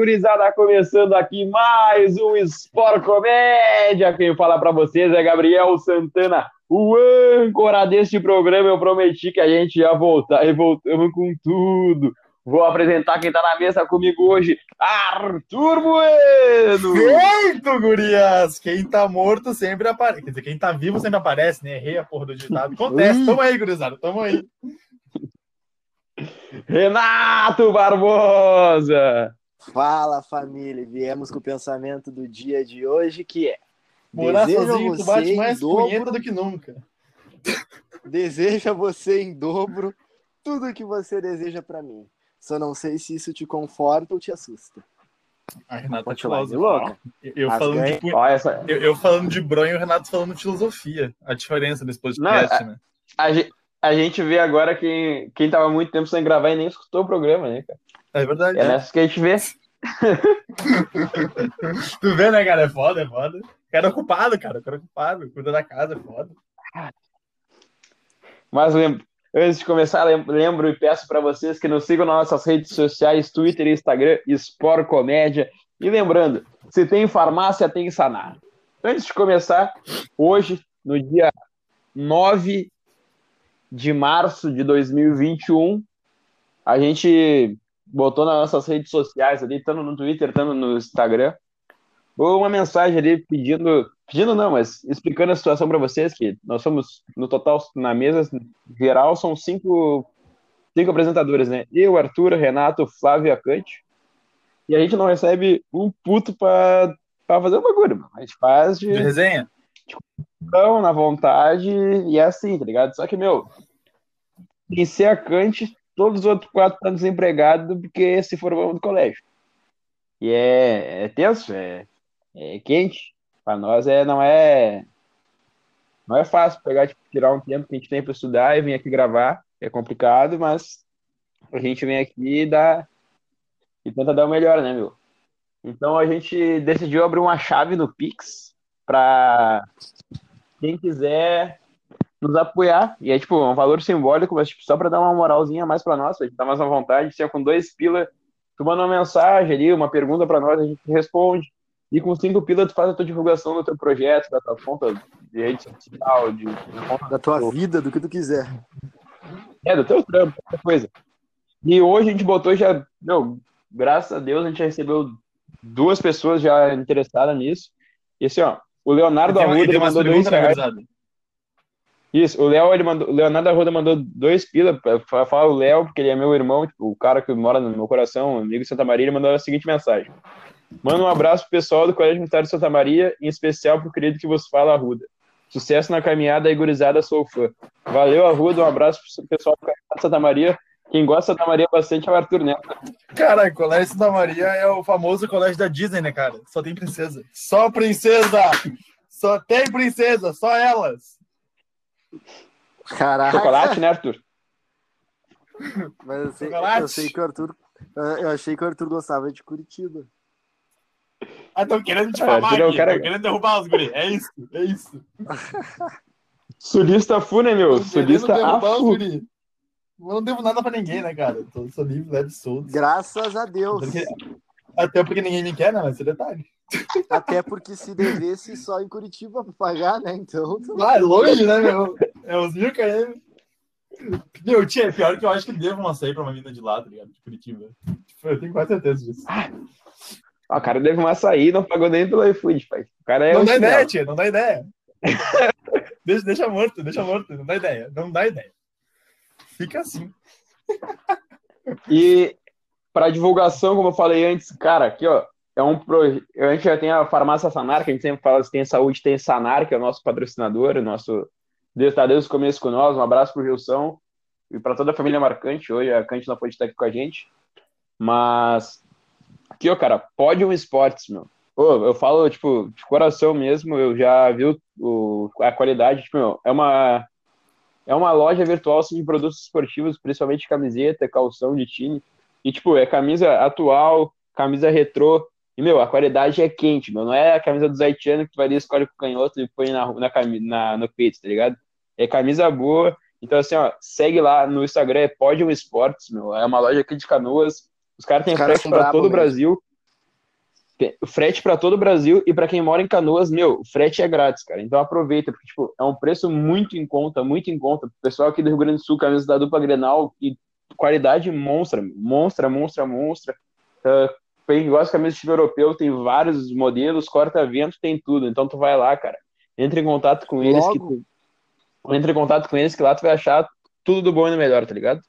gurizada, começando aqui mais um Sport Comédia. Quem fala para vocês é Gabriel Santana, o âncora deste programa. Eu prometi que a gente ia voltar e voltamos com tudo. Vou apresentar quem tá na mesa comigo hoje, Arthur Bueno! Feito, gurias! Quem tá morto sempre aparece. Quer dizer, quem tá vivo sempre aparece, né? Errei a porra do ditado. Acontece. Tamo aí, gurizada. Tamo aí. Renato Barbosa! Fala família, viemos com o pensamento do dia de hoje que é Morar sozinho, tu bate mais dobro, do que nunca. Deseja você em dobro tudo o que você deseja para mim. Só não sei se isso te conforta ou te assusta. A Renata tá te louca. Eu, falando de, essa... eu, eu, falando de bronha e o Renato falando de filosofia. A diferença desse podcast, não, né? A, a, a, gente vê agora quem, quem tava muito tempo sem gravar e nem escutou o programa, né, cara? É verdade. É nessa que a gente vê. tu vê, né, cara? É foda, é foda. O cara é ocupado, cara. O cara é ocupado. Cuida da casa, é foda. Mas lembro, antes de começar, lembro e peço para vocês que nos sigam nas nossas redes sociais, Twitter e Instagram, Sport Comédia. E lembrando, se tem farmácia, tem sanar. Antes de começar, hoje, no dia 9 de março de 2021, a gente botou nas nossas redes sociais ali, tanto no Twitter, tanto no Instagram, uma mensagem ali pedindo, pedindo não, mas explicando a situação para vocês, que nós somos, no total, na mesa geral, são cinco, cinco apresentadores, né? Eu, Arthur, Renato, Flávio e Acante. E a gente não recebe um puto para fazer o bagulho, mano. A gente faz de... de resenha? Não, na vontade, e é assim, tá ligado? Só que, meu, em ser Acante, todos os outros quatro estão desempregados porque se formaram do colégio. E é, é tenso, é, é quente. Para nós é, não é não é fácil pegar tipo, tirar um tempo que a gente tem para estudar e vir aqui gravar. É complicado, mas a gente vem aqui e dá e tenta dar o melhor, né, meu? Então a gente decidiu abrir uma chave no Pix para quem quiser nos apoiar. E é tipo um valor simbólico, mas tipo, só para dar uma moralzinha mais para nós, pra gente dar mais uma vontade. Se é com dois pila, tu manda uma mensagem ali, uma pergunta para nós, a gente responde. E com cinco pila, tu faz a tua divulgação do teu projeto, da tua conta de rede social, de, da tua vida, do que tu quiser. É, do teu trampo, qualquer coisa. E hoje a gente botou já, meu, graças a Deus a gente já recebeu duas pessoas já interessadas nisso. E assim, ó, o Leonardo Arruda mandou dois reais. Isso, o Léo, ele mandou, o Leonardo Arruda mandou dois pila, fala o Léo, porque ele é meu irmão, tipo, o cara que mora no meu coração, amigo de Santa Maria, ele mandou a seguinte mensagem. Manda um abraço pro pessoal do Colégio Militar de Santa Maria, em especial pro querido que vos fala, Arruda. Sucesso na caminhada, e gurizada, sou fã. Valeu, Arruda, um abraço pro pessoal do Colégio de Santa Maria. Quem gosta da Maria bastante é o Arthur Neto. Cara, o Colégio Santa Maria é o famoso colégio da Disney, né, cara? Só tem princesa. Só princesa! Só tem princesa, só elas. Caraca. Chocolate, né, Arthur? Mas eu sei, eu sei que o Arthur. Eu achei que o Arthur gostava de Curitiba. Ah, estão querendo te falar é, aqui, cara... querendo derrubar os guri. É isso, é isso. Sulista fu, né, meu? Sulista afu. Eu não devo nada pra ninguém, né, cara? Eu sou livre, leve, solto. Graças a Deus. Porque... Até porque ninguém me quer, né? Mas esse detalhe. Até porque se devesse só em Curitiba pra pagar, né? Então. Ah, é longe, né, meu? É uns mil km. Meu, tia, é pior que eu acho que devo uma sair pra uma mina de lá, tá ligado? De Curitiba. Eu tenho quase certeza disso. Ah, o cara deve uma sair não pagou nem pelo iFood, pai. O cara é não dá ideia, tia, não dá ideia. deixa, deixa morto, deixa morto, não dá ideia, não dá ideia. Fica assim. E para divulgação, como eu falei antes, cara, aqui, ó, é um projeto. A gente já tem a farmácia Sanar, que a gente sempre fala que tem saúde, tem Sanar, que é o nosso patrocinador, o nosso Deus está desde o começo com nós. Um abraço pro Gilson e para toda a família Marcante. Hoje a Cante não pode estar aqui com a gente. Mas aqui, ó, cara, Podium Esportes, meu. Eu falo, tipo, de coração mesmo, eu já vi o, a qualidade, tipo, meu, é uma é uma loja virtual assim, de produtos esportivos, principalmente camiseta, calção de time. E, tipo, é camisa atual, camisa retrô, e, meu, a qualidade é quente, meu. Não é a camisa do haitianos que tu vai ali, escolhe com o canhoto e põe na, na, na, no peito, tá ligado? É camisa boa. Então, assim, ó, segue lá no Instagram, é Podium Esportes, meu. É uma loja aqui de canoas. Os caras têm frete para todo o Brasil. Frete para todo o Brasil e para quem mora em Canoas, meu, o frete é grátis, cara. Então aproveita, porque tipo, é um preço muito em conta, muito em conta. O pessoal aqui do Rio Grande do Sul, camisa da dupla Grenal e qualidade monstra, monstra, monstra, monstra. Uh, quem gosta de camisa de time europeu tem vários modelos, corta-vento, tem tudo. Então tu vai lá, cara. Entra em contato com eles que Logo. tu, entra em contato com eles que lá tu vai achar tudo do bom e do melhor, tá ligado?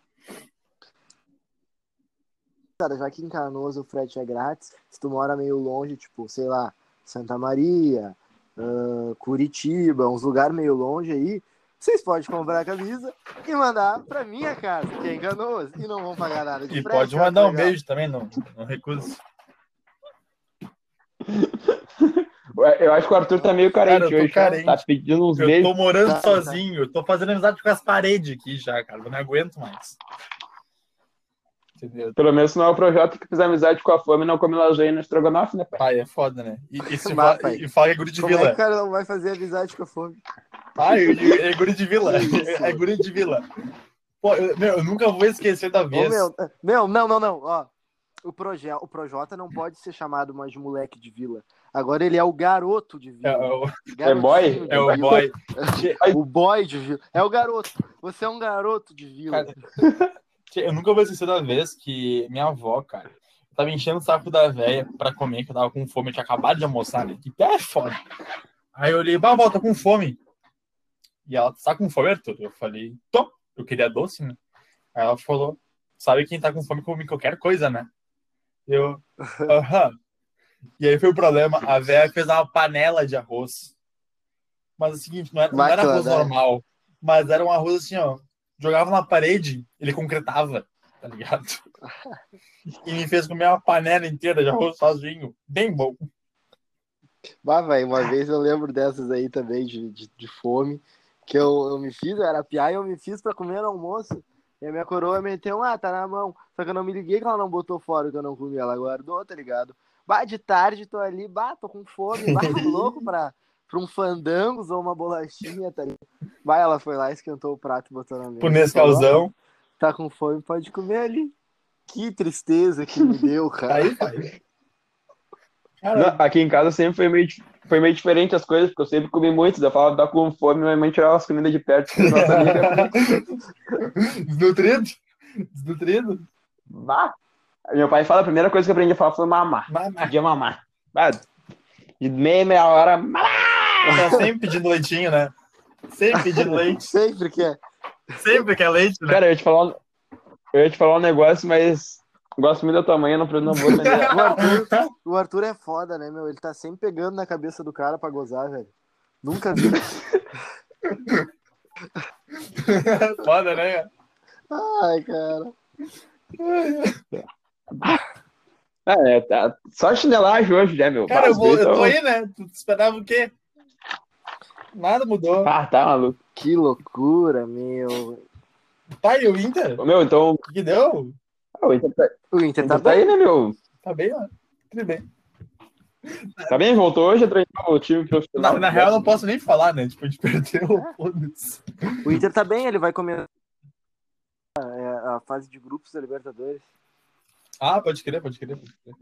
Cara, já que em Canoas o frete é grátis, se tu mora meio longe, tipo, sei lá, Santa Maria, ah, Curitiba, uns lugares meio longe aí, vocês podem comprar a camisa e mandar pra minha casa, que é em Canoas, e não vão pagar nada de E frete. pode mandar que um beijo também, não, não recuso. Eu acho que o Arthur tá meio carente Cara, eu tô hoje. tá? carente. Tá pedindo uns Eu beijos. tô morando Tá, tá. sozinho, eu tô fazendo amizade com as paredes aqui já, cara. Eu não aguento mais. Entendeu? Pelo menos não é o Projota que fez amizade com a fome e não come lasanha no estrogonofe, né, pai? Pai, é foda, né? E, e, se pai. e fala que é guri de Como é que vila. o cara não vai fazer amizade com a fome? Pai, é guri de vila. Isso. É guri de vila. Pô, eu, meu, eu nunca vou esquecer da Ô, vez. meu, meu, não, não, não, ó. O, proje o Projota não pode ser chamado mais de moleque de vila. Agora ele é o garoto de É, vila. é o, Garotinho boy? é o vila. boy. O boy de vila. É o garoto. Você é um garoto de vila. Cara, Eu nunca vou esquecer da vez que minha avó, cara, tava enchendo o saco da véia pra comer, que eu tava com fome, eu tinha acabado de almoçar, né? Que pé é foda. Aí eu olhei, bah, avó, tô com fome. E ela, tá com fome, Arthur? Eu falei, tô. Eu queria doce, né? Aí ela falou, sabe quem tá com fome come qualquer coisa, né? Eu, aham. E aí foi o problema, a véia fez uma panela de arroz. Mas é o seguinte, não era, não era arroz né? normal, mas era um arroz assim, ó, jogava na parede, ele concretava, tá ligado? E me fez comer uma panela inteira de arroz sozinho. Bem bom. Bah, velho, uma vez eu lembro dessas aí também, de, de, de fome, que eu, eu me fiz, eu era piá e eu me fiz pra comer no almoço. E a minha coroa meteu, ah, tá na mão. Só que eu não me liguei que ela não botou fora que eu não comi, ela guardou, tá ligado? Bah, de tarde tô ali, bah, tô com fome, bah, tô louco pra, pra um fandangos ou uma bolachinha, tá ligado? Bah, ela foi lá, esquentou o prato e botou na mesa. Por Nescauzão. Tá com fome, pode comer ali. Que tristeza que me deu, cara. Aí Não, aqui em casa sempre foi meio, foi meio diferente as coisas, porque eu sempre comi muito. Eu falava, tá com fome, minha mãe tirava as comidas de perto. amiga, Desnutrido? Desnutrido? Bah. Meu pai fala, a primeira coisa que eu aprendi a falar foi mamar. Mamar. Podia mamar. Bah, de meia, meia hora, mamar. Tá sempre pedindo leitinho, né? Sempre pedindo leite. Sempre que é. Sempre que é leite, né? Cara, eu ia te falar, um- eu ia te falar um negócio, mas gosto muito da tua mãe, não, não vou entender. O Arthur, o Arthur é foda, né, meu? Ele tá sempre pegando na cabeça do cara pra gozar, velho. Nunca vi. Foda, né? Ai, cara. É, tá, só chinelagem hoje, né, meu? Cara, eu, vou, eu tô Então- aí, né? Tu esperava o quê? Nada mudou. Ah, tá maluco. Que loucura, meu. Tá aí o Inter? Meu, então. O que que deu? Ah, O Inter tá, O Inter Inter tá tá aí, bem. né, meu? Tá bem, ó. Tudo bem. Tá bem? Voltou hoje a treinar o time profissional. Na, na real, eu não posso nem falar, né? Tipo, a gente perdeu. Foda-se. O Inter tá bem, ele vai começar é, a fase de grupos da Libertadores. Ah, pode crer, pode crer. Pode crer.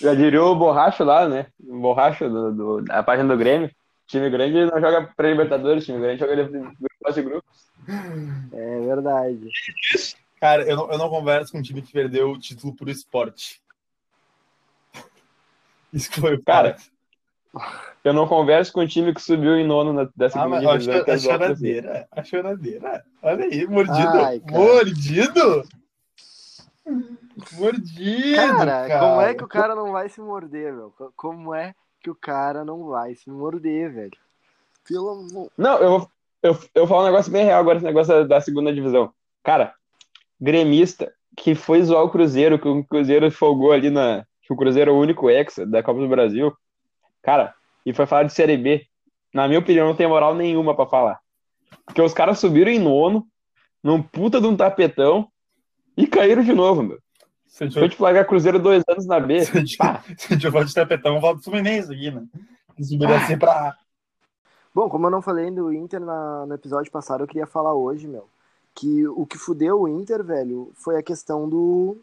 Já diria o Borracho lá, né? O Borracho do, do- da página do Grêmio. Time grande não joga pré-libertadores, time grande joga fase de grupos. É verdade. Cara, eu não, eu não converso com um time que perdeu o título por esporte. Isso que foi o Cara, cara. Eu não converso com o time que subiu em nono na, da Ah, segunda a, divisão. que é a as outras. choradeira. A choradeira. Olha aí, mordido. Ai, mordido? Mordido. Cara, cara, como é que o cara não vai se morder, meu? Co- Como é que o cara não vai se morder, velho? Pelo amor. Não, eu vou, eu, eu vou falar um negócio bem real agora, esse negócio da, da segunda divisão. Cara, gremista que foi zoar o Cruzeiro, que o Cruzeiro folgou ali na. Que o Cruzeiro é o único ex da Copa do Brasil. Cara, e foi falar de Série B. Na minha opinião, não tem moral nenhuma pra falar. Porque os caras subiram em nono, num puta de um tapetão, e caíram de novo, meu. Se eu Foi de flagar Cruzeiro dois anos na B. Se a gente- for de tapetão, falar do Fluminense aqui, né? Que subiria assim pra. Bom, como eu não falei do Inter na- no episódio passado, eu queria falar hoje, meu, que o que fudeu o Inter, velho, foi a questão do,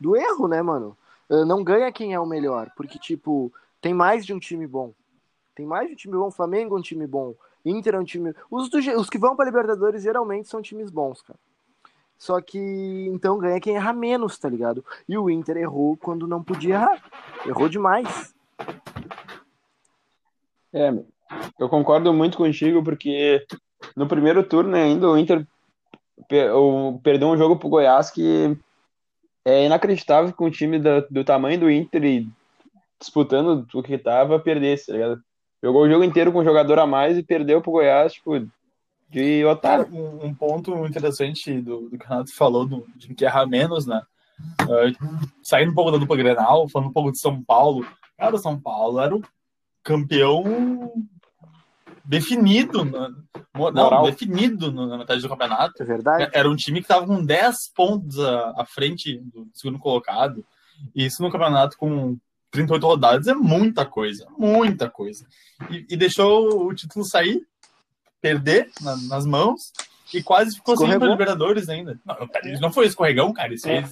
do erro, né, mano? Uh, não ganha quem é o melhor, porque, tipo, tem mais de um time bom. Tem mais de um time bom. Flamengo é um time bom. Inter é um time. Os, do... os que vão pra Libertadores geralmente são times bons, cara. Só que então ganha quem erra menos, tá ligado? E o Inter errou quando não podia errar. Errou demais. É, eu concordo muito contigo, porque no primeiro turno ainda o Inter perdeu um jogo pro Goiás que é inacreditável que um time do tamanho do Inter e disputando o que tava perdesse, tá ligado? Jogou o jogo inteiro com um jogador a mais e perdeu pro Goiás, tipo, de otário. Um, um ponto interessante do, do que o Renato falou, do, de que errar menos, né? Uh, saindo um pouco da dupla Grenal, falando um pouco de São Paulo. Cara, o São Paulo era o campeão definido, não, definido na metade do campeonato. É verdade. Era um time que estava com 10 pontos à, à frente do segundo colocado. E isso no campeonato com 38 rodadas é muita coisa, muita coisa. E, e deixou o título sair, perder na, nas mãos e quase ficou sem Liberadores ainda. Não, não foi escorregão, cara. Isso é.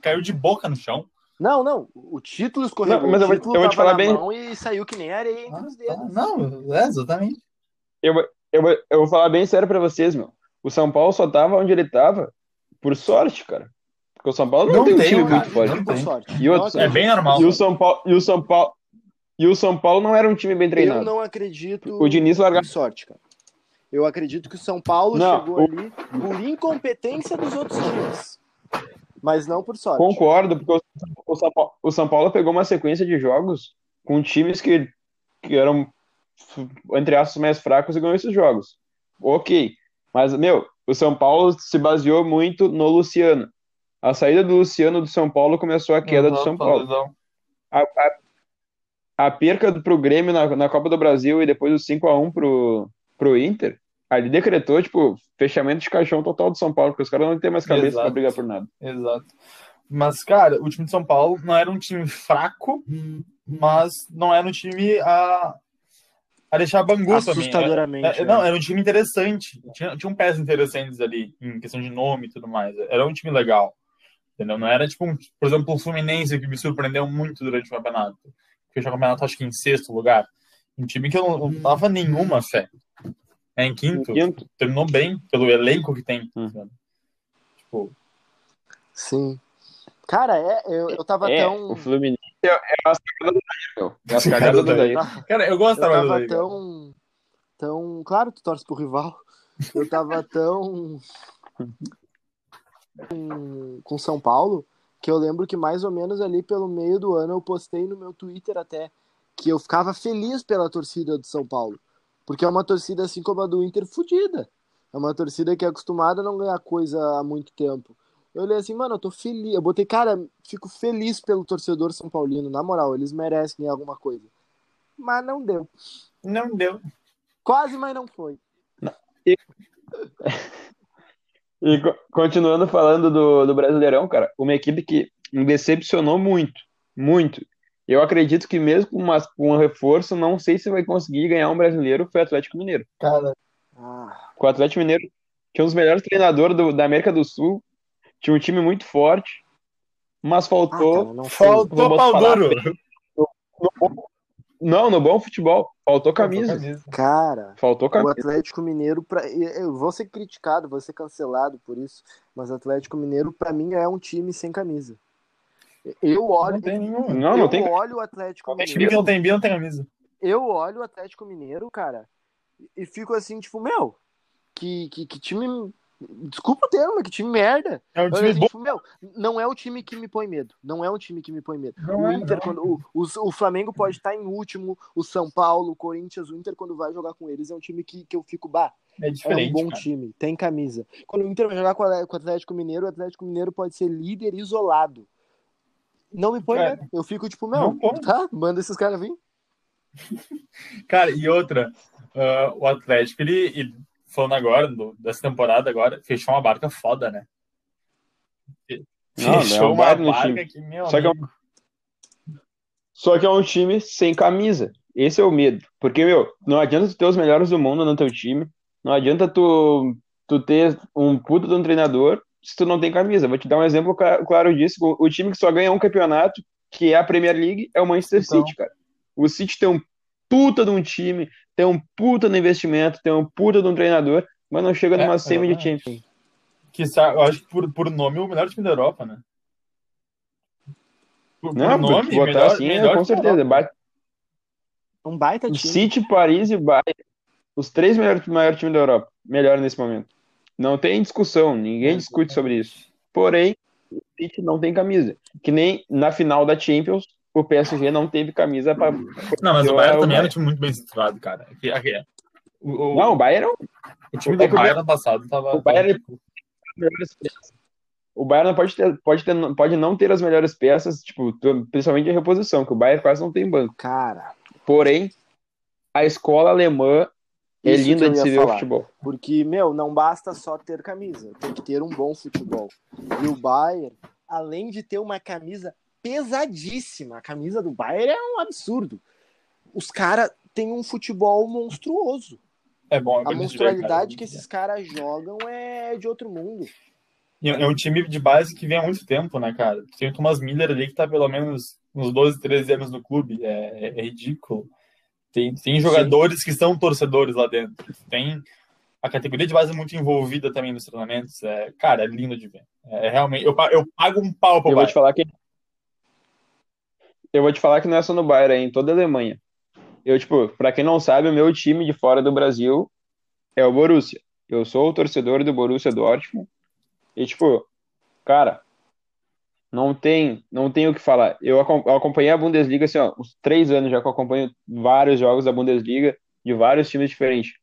caiu de boca no chão. Não, não. O título escorregou. Não, mas eu vou, eu vou te falar bem. E saiu que nem areia entre ah, os dedos. Tá. Não, é, exatamente. Eu, eu, eu vou falar bem sério pra vocês, meu. O São Paulo só tava onde ele tava por sorte, cara. Porque o São Paulo não, não tem um time cara, muito forte. Não sorte. E outro, é bem normal. E o São Paulo, e o São Paulo, e o São Paulo não era um time bem treinado. Eu não acredito o Diniz largar... sorte, cara. Eu acredito que o São Paulo não, chegou o... ali por incompetência dos outros times. Mas não por sorte. Concordo, porque o São Paulo, o São Paulo pegou uma sequência de jogos com times que, que eram, entre aspas, mais fracos e ganhou esses jogos. Ok. Mas, meu, o São Paulo se baseou muito no Luciano. A saída do Luciano do São Paulo começou a queda do São Paulo. A, a, a perca pro Grêmio na, na Copa do Brasil e depois o 5 a 1 pro, pro Inter, ali decretou, tipo, fechamento de caixão total do São Paulo, porque os caras não têm mais cabeça Exato. pra brigar por nada. Exato. Mas, cara, o time de São Paulo não era um time fraco, mas não era um time a, a deixar Bangu Assustadoramente. Também. É, é, não, era um time interessante. Tinha, tinha um peças interessantes ali, em questão de nome e tudo mais. Era um time legal. Entendeu? Não era tipo, um, por exemplo, o Fluminense que me surpreendeu muito durante o campeonato. Fechou o campeonato, acho que em sexto lugar. Um time que eu não, não dava nenhuma fé. É em quinto, quinto, terminou bem pelo elenco que tem. Hum. Tipo. Sim. Cara, é, eu, eu tava é, tão. O Fluminense é, é a cagada do Daí, É a cagada do Daí. Cara, eu gosto eu tava tão. Tão. Claro, tu torce pro rival. Eu tava tão com, com São Paulo, que eu lembro que mais ou menos ali pelo meio do ano eu postei no meu Twitter até que eu ficava feliz pela torcida do São Paulo. Porque é uma torcida assim como a do Inter fodida. É uma torcida que é acostumada a não ganhar coisa há muito tempo. Eu olhei assim, mano, eu tô feliz. Eu botei, cara, fico feliz pelo torcedor São Paulino. Na moral, eles merecem ganhar alguma coisa. Mas não deu. Não deu. Quase, mas não foi. Não. E... E continuando falando do, do Brasileirão, cara, uma equipe que me decepcionou muito, muito. Eu acredito que mesmo com, uma, com um reforço, não sei se vai conseguir ganhar um brasileiro, foi o Atlético Mineiro. Cara. Ah. O Atlético Mineiro tinha um dos melhores treinadores do, da América do Sul, tinha um time muito forte, mas faltou. Ah, cara, faltou pau duro. Não, no bom futebol. Faltou camisa. Faltou camisa. Cara, faltou camisa. o Atlético Mineiro, pra... eu vou ser criticado, vou ser cancelado por isso, mas o Atlético Mineiro, para mim, é um time sem camisa. Eu olho. Não tem nenhum. Não, não eu tem. olho o Atlético Mineiro. Time que não tem B não tem camisa. Eu olho o Atlético Mineiro, cara, e fico assim, tipo, meu, que, que, que time Desculpa o termo, mas que time merda. É um time eu, bom. Tipo, meu, não é o time que me põe medo. Não é um time que me põe medo. Não o é, Inter, quando, o, o, o, Flamengo pode estar em último, o São Paulo, o Corinthians, o Inter, quando vai jogar com eles, é um time que, que eu fico, bah. É, diferente, é um bom cara. time, tem camisa. Quando o Inter vai jogar com o Atlético Mineiro, o Atlético Mineiro pode ser líder isolado. Não me põe é. medo. Eu fico tipo, meu, tá? Manda esses caras vir. cara, e outra, uh, o Atlético, ele, ele falando agora, do, dessa temporada agora, fechou uma barca foda, né? Não, fechou é uma barca que, meu Só que, é um... Só que é um time sem camisa. Esse é o medo. Porque, meu, não adianta tu ter os melhores do mundo no teu time. Não adianta tu, tu ter um puto de um treinador se tu não tem camisa. Vou te dar um exemplo claro disso. O, o time que só ganha um campeonato que é a Premier League, é o Manchester Então. City, cara. O City tem um puta de um time, tem um puta de investimento, tem um puta de um treinador, mas não chega É, numa semi de. Champions. Que eu acho que por, por nome é o melhor time da Europa, né? Por, Não, por nome, botar melhor- assim, é, melhor com certeza. Bate- Um baita O time. City, Paris e Bayern, os três melhores maiores times da Europa, melhor nesse momento. Não tem discussão, ninguém discute sobre isso. Porém, o City não tem camisa. Que nem na final da Champions, o PSG não teve camisa para. Não, mas o Bayern também era um time muito bem estruturado, cara. Aqui- aqui- O, o- Não, o Bayern é um o time é do o Bayern ano passado tava. o Bayern- melhores peças. O Bayern pode, ter, pode, ter, pode não ter as melhores peças, tipo, principalmente em reposição, que o Bayern quase não tem banco. Cara, Porém, a escola alemã é Isso linda de se ver o futebol. porque, meu, não basta só ter camisa, tem que ter um bom futebol. E o Bayern, além de ter uma camisa pesadíssima, a camisa do Bayern é um absurdo. Os caras têm um futebol monstruoso. É bom, é A monstrualidade que esses caras jogam é de outro mundo. É um time de base que vem há muito tempo, né, cara? Tem o Thomas Miller ali que tá pelo menos uns 12, 13 anos no clube. É, é- é ridículo. Tem, tem jogadores que são torcedores lá dentro. Tem a categoria de base muito envolvida também nos treinamentos. É, cara, é lindo de ver. É, realmente. Eu, eu pago um pau pro Eu vou te Bayern. falar que. Eu vou te falar que não é só no Bayern, é em toda a Alemanha. Eu, tipo, pra quem não sabe, o meu time de fora do Brasil é o Borussia. Eu sou o torcedor do Borussia Dortmund. E, tipo, cara, não tem, não tem o que falar. Eu acom- eu acompanhei a Bundesliga, assim, ó, uns três anos já que eu acompanho vários jogos da Bundesliga, de vários times diferentes.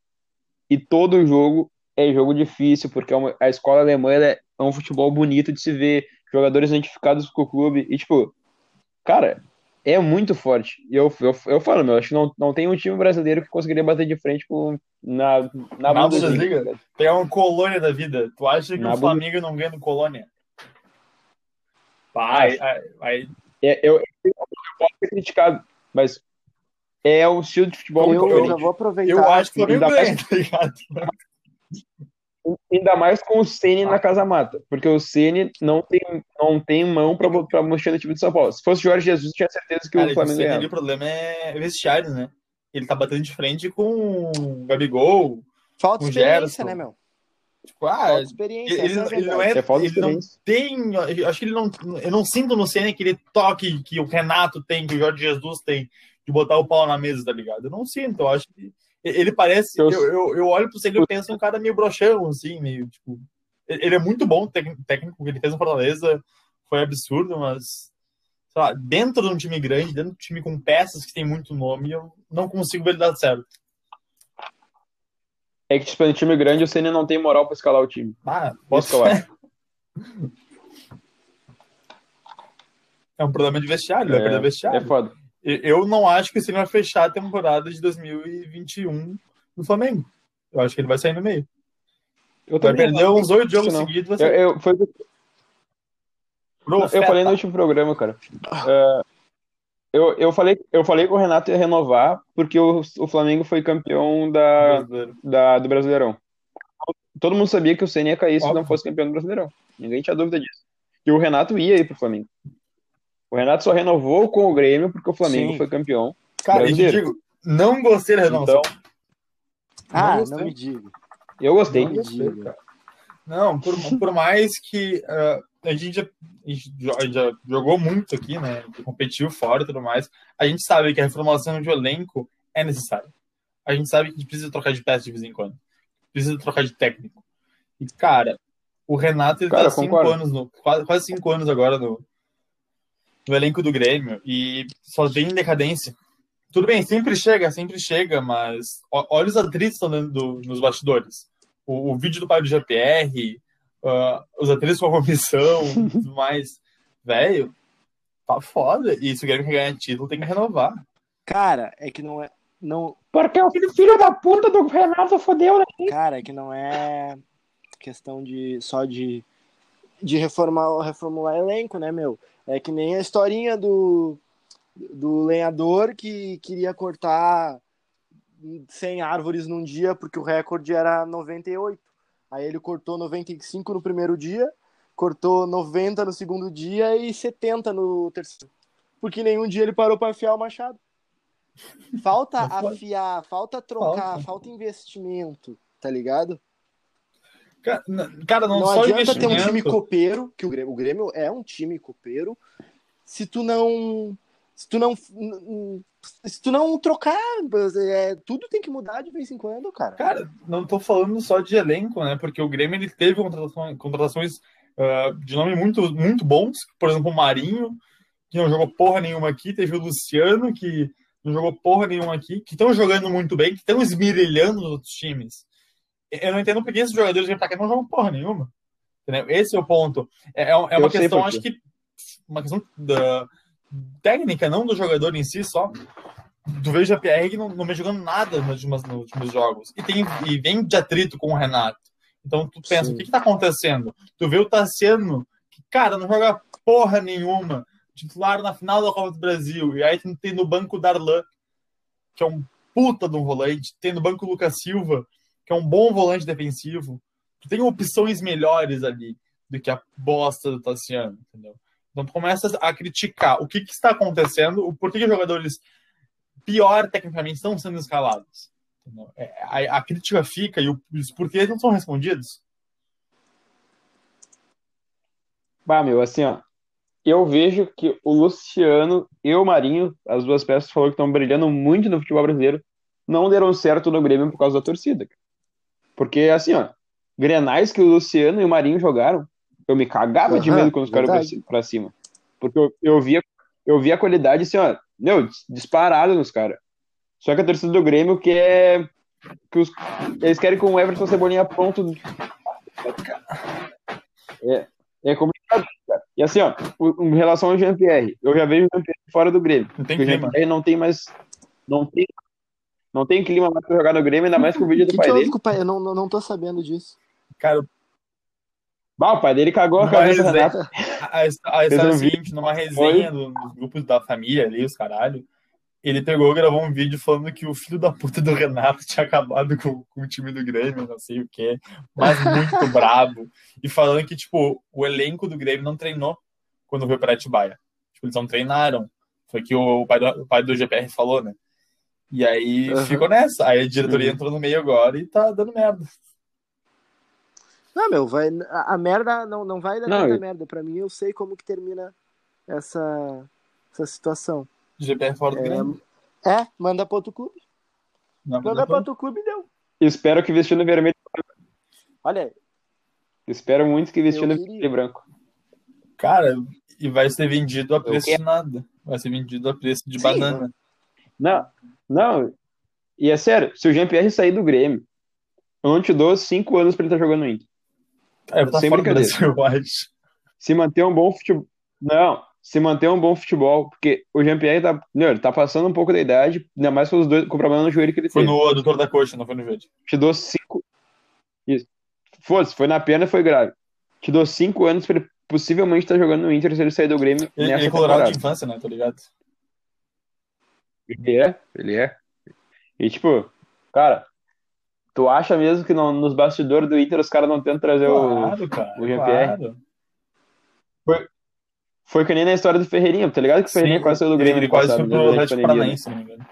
E todo jogo é jogo difícil, porque é a escola alemã é, é um futebol bonito de se ver, jogadores identificados com o clube. E, tipo, cara, é muito forte. E eu, eu, eu falo, meu, acho que não, não tem um time brasileiro que conseguiria bater de frente com, na, na, Na Bundesliga. Bundesliga? tá ligado? Pegar um colônia da vida. Tu acha que Na o Flamengo não ganha no colônia? Vai, aí, aí, É, eu, eu posso ser criticado, mas é o estilo de futebol Eu, muito eu já vou aproveitar. eu acho que o Flamengo ganha, tá ligado? Ainda mais com o Ceni na casa mata, porque o Ceni não tem, não tem mão pra, pra mexer no time de São Paulo. Se fosse o Jorge Jesus, tinha certeza que Cara, o Flamengo ganhava. o problema é vestiário, né? Ele tá batendo de frente com o Gabigol. Falta o experiência, Gerson. né, meu? Tipo, ah, Falta experiência. ele, ele não é. É ele não tem. eu Acho que ele não. Eu não sinto no Senna aquele toque que o Renato tem, que o Jorge Jesus tem, de botar o pau na mesa, tá ligado? Eu não sinto. Eu acho que. Ele parece. Eu- Eu, eu, olho pro Senna e penso um cara meio broxão, assim, meio tipo. Ele é muito bom técnico, que ele fez no Fortaleza foi absurdo, mas. Sei lá, dentro de um time grande, dentro de um time com peças que tem muito nome, eu não consigo ver ele dar certo. É que, tipo, no time grande, o Ceni não tem moral pra escalar o time. Ah, Posso falar? É um problema de vestiário, ele vai perder É, vestiário. é foda. Eu não acho que o Ceni vai fechar a temporada de 2021 no Flamengo. Eu acho que ele vai sair no meio. Eu Vai perder não uns oito jogos não. seguidos. Eu, eu, foi, o que eu falei no último programa, cara. É, eu, eu, falei, eu falei que o Renato ia renovar porque o, o Flamengo foi campeão da, Brasileiro. da, do Brasileirão. Todo mundo sabia que o Ceni ia cair se Óbvio. não fosse campeão do Brasileirão. Ninguém tinha dúvida disso. E o Renato ia ir pro Flamengo. O Renato só renovou com o Grêmio porque o Flamengo Sim. foi campeão. Cara, e te digo, não gostei da renovação. Então, Ah, gostei. não me diga. eu gostei. Não me diga. Não, por, por mais que ah, a, gente já, a gente já jogou muito aqui, né? Competiu fora e tudo mais. A gente sabe que a reformulação de elenco é necessária. A gente sabe que a gente precisa trocar de peça de vez em quando. Precisa trocar de técnico. E, cara, o Renato ele Cara, tá cinco anos, no, quase, quase cinco anos agora no, no elenco do Grêmio e só vem em decadência. Tudo bem, sempre chega, sempre chega, mas olha os atritos que estão dentro do- nos bastidores. O, o vídeo do pai do GPR, ah, os atritos com a comissão e tudo mais. Velho, tá foda. E se o Grêmio quer ganhar título, tem que renovar. Cara, é que não é. Não, Porque o filho da puta do Renato fodeu, né? cara, é que não é questão de só de, de reformar, reformular elenco, né, meu? É que nem a historinha do, do lenhador que queria cortar 100 árvores num dia porque o recorde era 98. Aí ele cortou 95 no primeiro dia, cortou 90 no segundo dia e 70 no terceiro. porque nenhum dia ele parou pra afiar o machado. Falta afiar, falta trocar, Falta. falta investimento, tá ligado? Cara, não, Não, só adianta ter um time copeiro, que o Grêmio, o Grêmio é um time copeiro, se tu não. Se tu não. Se tu não trocar, é, tudo tem que mudar de vez em quando, cara. Cara, não tô falando só de elenco, né? Porque o Grêmio ele teve contratações, contratações ah, de nome muito, muito bons. Por exemplo, o Marinho, que não jogou porra nenhuma aqui. Teve o Luciano, que não jogou porra nenhuma aqui. Que estão jogando muito bem, que estão esmirilhando nos outros times. Eu não entendo por que esses jogadores vêm pra cá e não jogam porra nenhuma. Entendeu? Esse é o ponto. É, é uma Eu questão, acho que. Uma questão da técnica, não do jogador em si só. Tu vê o JPR não, não vem jogando nada nos últimos, nos últimos jogos. E, tem, e vem de atrito com o Renato. Então tu pensa, Sim. o que, que tá acontecendo? Tu vê o Tassiano, que, cara, não joga porra nenhuma. Titular na final da Copa do Brasil. E aí tem no banco o Darlan, que é um puta de um volante. Tem no banco o Lucas Silva, que é um bom volante defensivo. Tu tem opções melhores ali do que a bosta do Tassiano, entendeu? Então tu começa a criticar o que, que está acontecendo, o porquê que os jogadores pior tecnicamente estão sendo escalados. É, A, a crítica fica e os porquês não são respondidos. Bah, meu, assim, ó. Eu vejo que o Luciano e o Marinho, as duas peças que falou que estão brilhando muito no futebol brasileiro, não deram certo no Grêmio por causa da torcida. Porque, assim, ó, grenais que o Luciano e o Marinho jogaram, eu me cagava de Aham, medo quando os caras iam pra cima. Porque eu, eu, via, eu via a qualidade, assim, ó, meu, dis- disparado nos caras. Só que a torcida do Grêmio quer. Que os, eles querem com o Everton Cebolinha pronto. É, é complicado, cara. E assim, ó, em relação ao Jean-Pierre, eu já vejo o Jean-Pierre fora do Grêmio. Não tem o. Jean-Pierre não tem mais. Não tem, não tem clima mais pra jogar no Grêmio, ainda mais com o vídeo do que, pai que dele. com o pai? Eu não, não, não tô sabendo disso. Cara, Bah, o pai dele cagou a cabeça do Renato. a, a, a história é a seguinte, numa resenha do- dos grupos da família ali, os caralho, ele pegou e gravou um vídeo falando que o filho da puta do Renato tinha acabado com, com o time do Grêmio, não sei o que, mas muito brabo. E falando que, tipo, o elenco do Grêmio não treinou quando veio para Atibaia. Tipo, eles não treinaram. Foi que o pai do, o pai do GPR falou, né? E aí Aham. ficou nessa. Aí a diretoria Uhum. entrou no meio agora e tá dando merda. Não, meu, vai, a, a merda não, não vai dar Não, eu- merda. Pra mim, eu sei como que termina essa, essa situação. GPR fora do É, Grêmio. É, manda pra outro clube. Não, Manda pra outro clube e deu. Espero que vestindo vermelho. Olha aí. Espero muito que vestindo vermelho e branco. Cara, e vai ser vendido a preço de nada. Vai ser vendido a preço de Sim, banana. Não, não. E é sério, se o Jean-Pierre sair do Grêmio, eu não te dou cinco anos pra ele estar jogando no Inter. É, tá Sem brincadeira. Brasil, eu acho. se manter um bom futebol. Não, se manter um bom futebol, porque o Jean-Pierre tá, meu, ele tá passando um pouco da idade, ainda mais com os dois, com o problema no joelho que ele Foi teve. no adutor da coxa, não foi no verde. Te dou cinco. Isso. Foda-se, foi na perna e foi grave. Te dou cinco anos pra ele possivelmente estar jogando no Inter se ele sair do Grêmio Ele, nessa ele é colorado temporada. de infância, né? Tô ligado. Ele é, ele é. E tipo, cara, tu acha mesmo que não- nos bastidores do Inter os caras não tentam trazer o. Claro, cara. o Jean-Pierre. Claro. Foi que nem na história do Ferreirinha, tá ligado que o Ferreirinha Sim, quase saiu do Grêmio ele quase passado, foi né, pro a Atlético né? Paranaense, se não me engano.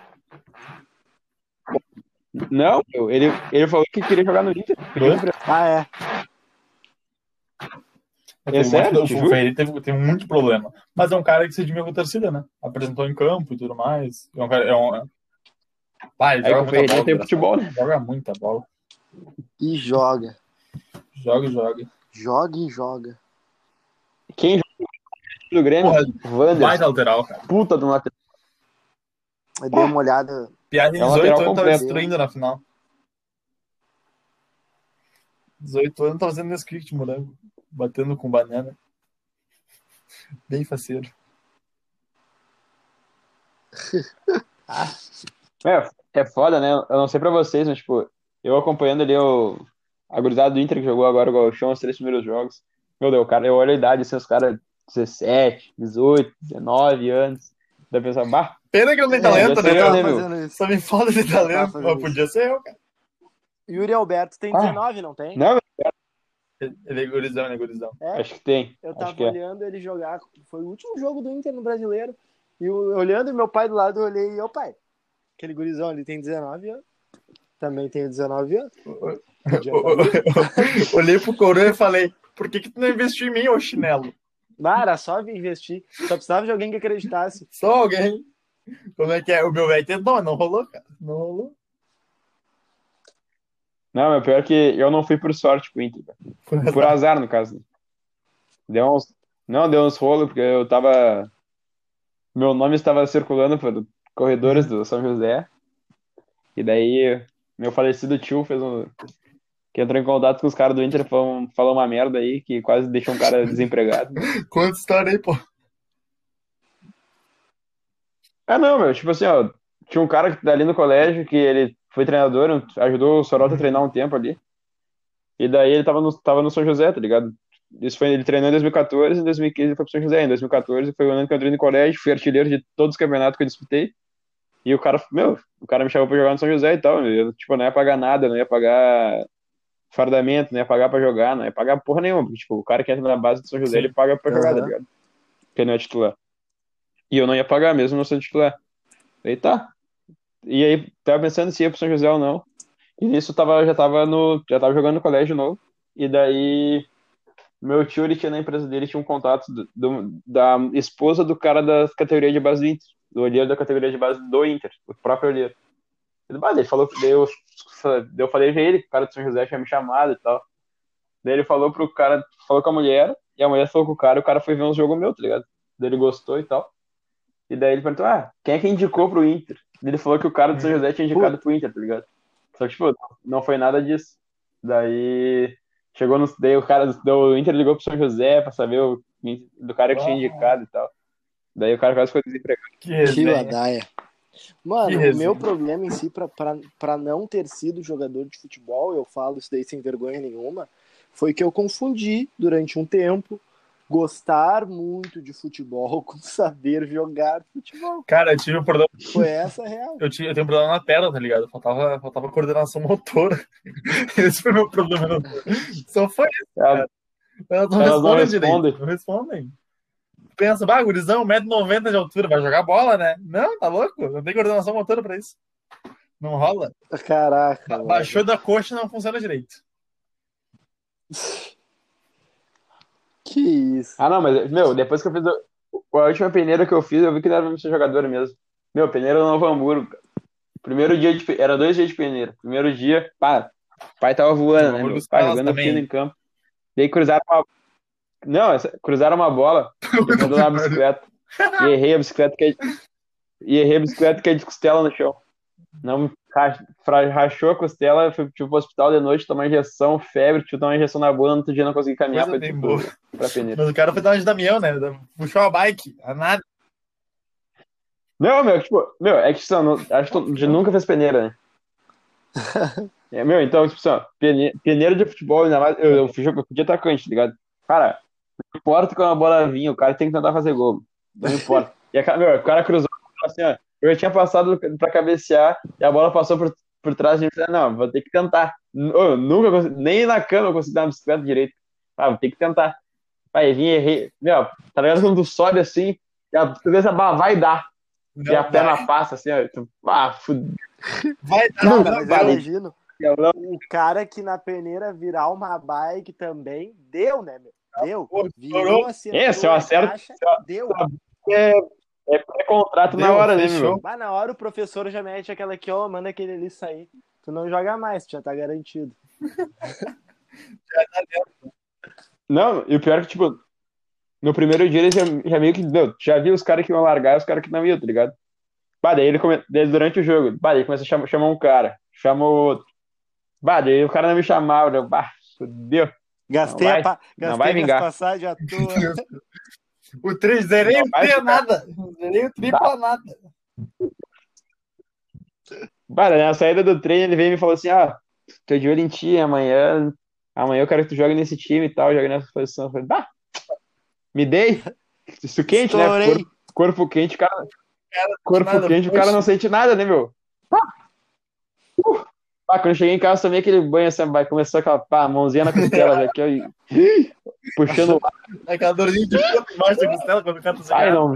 Não, meu, ele, ele falou que queria jogar no Inter. Ah, é. Um sério? O? Ferreira teve, teve muito problema. Mas é um cara que se admira com a torcida, né? Apresentou em campo e tudo mais. É um cara. É um... Pai, joga o muita Ferreirinha bola. tem futebol, né? Joga muita bola. E joga. Joga e joga. Joga e joga. Quem joga no Grêmio? Porra, baita lateral, cara. Puta de um lateral. Eu dei uma olhada. Piada em É um 18 lateral anos tava completo. destruindo na final. 18 anos tava fazendo Nesquik morango. Batendo com banana. Bem faceiro. É, é foda, né? Eu não sei pra vocês, mas, tipo, eu acompanhando ali o, a gurizada do Inter que jogou agora o Gauchão, os três primeiros jogos. Meu Deus, cara, eu olho a idade, assim, os caras 17, 18, 19 anos. Daí eu penso, bah, Pena que não tem É, talento, já né, cara? né, tá meu? fazendo isso. Só me falta de talento. fazendo Mas isso. podia ser eu, cara. Yuri Alberto tem Ah. 19, não tem? não, Ele é gurizão, ele é gurizão. É, acho que tem. eu acho tava que é. olhando ele jogar. Foi o último jogo do Inter no brasileiro. E eu- olhando meu pai do lado, eu olhei e, ô pai, aquele gurizão ali tem 19 anos. Também tenho 19 anos. Olhei pro coroa e falei, por que, que tu não investiu em mim, ô chinelo? Ah, era só vir investir. Só precisava de alguém que acreditasse. Só alguém. Como é que é? O meu velho tentou, não rolou, cara. Não rolou. Não, meu pior é que eu não fui por sorte pro Inter, cara. Foi Por azar, no caso. Deu uns... Não, deu uns rolos, porque eu tava. Meu nome estava circulando por corredores do São José. E daí, meu falecido tio fez um. Que entrou em contato com os caras do Inter e falou, falou uma merda aí, que quase deixou um cara desempregado. Conta história aí, pô. Ah, não, meu, tipo assim, ó, tinha um cara que tá ali no colégio que ele foi treinador, ajudou o Sorota a treinar um tempo ali. E daí ele tava no, tava no São José, tá ligado? Isso foi, ele treinou em 2014, em 2015 ele foi pro São José. Em 2014 foi o ano que eu entrei no colégio, fui artilheiro de todos os campeonatos que eu disputei. E o cara, meu, o cara me chamou pra jogar no São José e tal. Eu, tipo, não ia pagar nada, não ia pagar fardamento, não ia pagar pra jogar, não ia pagar porra nenhuma. Porque, tipo, o cara que entra na base do São José, Sim. ele paga pra jogar, tá ligado? Porque não é titular. E eu não ia pagar mesmo não sendo titular. Aí tá. E aí, tava pensando se ia pro São José ou não. E nisso tava, já tava no. Já tava jogando no colégio novo. E daí. Meu tio, ele tinha na empresa dele, tinha um contato do, do- da esposa do cara da categoria de base do Inter. Do olheiro da categoria de base do Inter, o próprio olheiro. Ele, bah, ele falou, daí eu, daí eu falei pra ele, que o cara do São José tinha me chamado e tal. Daí ele falou pro cara, falou com a mulher, e a mulher falou com o cara, o cara foi ver um jogo meu, tá ligado? Daí ele gostou e tal. E daí ele perguntou, ah, quem é que indicou pro Inter? Ele falou que o cara do São José tinha indicado pro Inter, tá ligado? Só que, tipo, não foi nada disso. Daí chegou no. Daí o cara do Inter ligou pro São José pra saber o, do cara que tinha indicado e tal. Daí o cara quase ficou desempregado. Que ladaia. Mano, Que o meu problema em si, pra, pra, pra não ter sido jogador de futebol, eu falo isso daí sem vergonha nenhuma, foi que eu confundi durante um tempo gostar muito de futebol com saber jogar futebol. Cara, eu tive um problema. Foi essa a real. Eu, tinha, eu tenho um problema na perna, tá ligado? Faltava, faltava coordenação motora. Esse foi meu problema. Só foi isso. Ela- Elas não Elas não respondem respondem. direito. Não respondem. Pensa, bah, gurizão, 1,90m de altura, vai jogar bola, né? Não, tá louco? Não tem coordenação motora pra isso. Não rola. Caraca. Ba- mano. Baixou da coxa não funciona direito. Que isso. Ah, não, mas, meu, depois que eu fiz. o- A última peneira que eu fiz, eu vi que não era pra ser jogador mesmo. Meu, peneira no Novo Hamburgo. cara. Primeiro dia de. Era dois dias de peneira. Primeiro dia, pá, o pai tava voando, né? Meu, caras jogando fino em campo. Daí cruzaram uma. Não, cruzaram uma bola. Eu tô na bicicleta. E errei a bicicleta que é... E errei a bicicleta que é de costela no chão. Não rachou a costela, fui tipo, pro hospital de noite, tomar injeção, febre, tive que tomar injeção na bunda, no outro dia não consegui caminhar pra, boa. pra peneira. Mas o cara foi dar uma de Damião, né? Puxou a bike. A nada. Não, meu, tipo, meu, é que assim, ó, não- acho que tu nunca fez peneira, né? É, meu, então, tipo assim, peneira de futebol, ainda mais, eu, eu, fui eu fui de atacante, tá ligado? Cara, não importa quando a bola vinha, o cara tem que tentar fazer gol. Não importa. E a, meu, o cara cruzou, assim, ó, eu tinha passado pra cabecear e a bola passou por, por trás de mim. Não, vou ter que tentar. Eu nunca consegui, nem na cama eu consegui dar uma bicicleta direito. Ah, vou ter que tentar. Aí vim, errei. Meu, tá ligado quando tu sobe assim, e a, bah, vai dar. E a Não, perna vai. passa assim, ó. Tu, ah, fudeu. Vai dar, não, eu vai. imagino o cara que na peneira virar uma bike também deu, né, meu? Deu. Virou, acertou É, se eu acerto- caixa, deu. É, é pré-contrato na hora, né, meu? Mas na hora o professor já mete aquela aqui, ó, manda aquele ali sair. Tu não joga mais, tu já tá garantido. Não, e o pior é que, tipo, no primeiro dia eles já, já meio que, já viu os caras que iam largar e os caras que não iam, tá ligado? Bah, daí ele come... daí durante o jogo, bah, daí começa a chamar, chamar um cara, chamou outro. Bah, daí o cara não me chamava, eu, bah, fudeu. Gastei, Não vai- a pa... não Gastei vai vingar. passagens à toa. O 3, zerei Não, o vai tri a ficar. nada. Zerei o tri pra nada. Bah, daí na saída do treino ele veio e me falou assim, ah, tô de olho em ti, amanhã, amanhã eu quero que tu jogue nesse time e tal, jogue nessa posição. Eu falei, bah, me dei. Isso quente, né? Corpo, corpo quente, o cara. Corpo nada, quente, o cara não sente nada, né, meu? Ah, quando eu cheguei em casa, tomei aquele banho assim, vai, começou aquela pá, mãozinha na costela, já aqui, ó, e- puxando o Aquela dorzinha de embaixo da costela quando o cara tá Ai, não.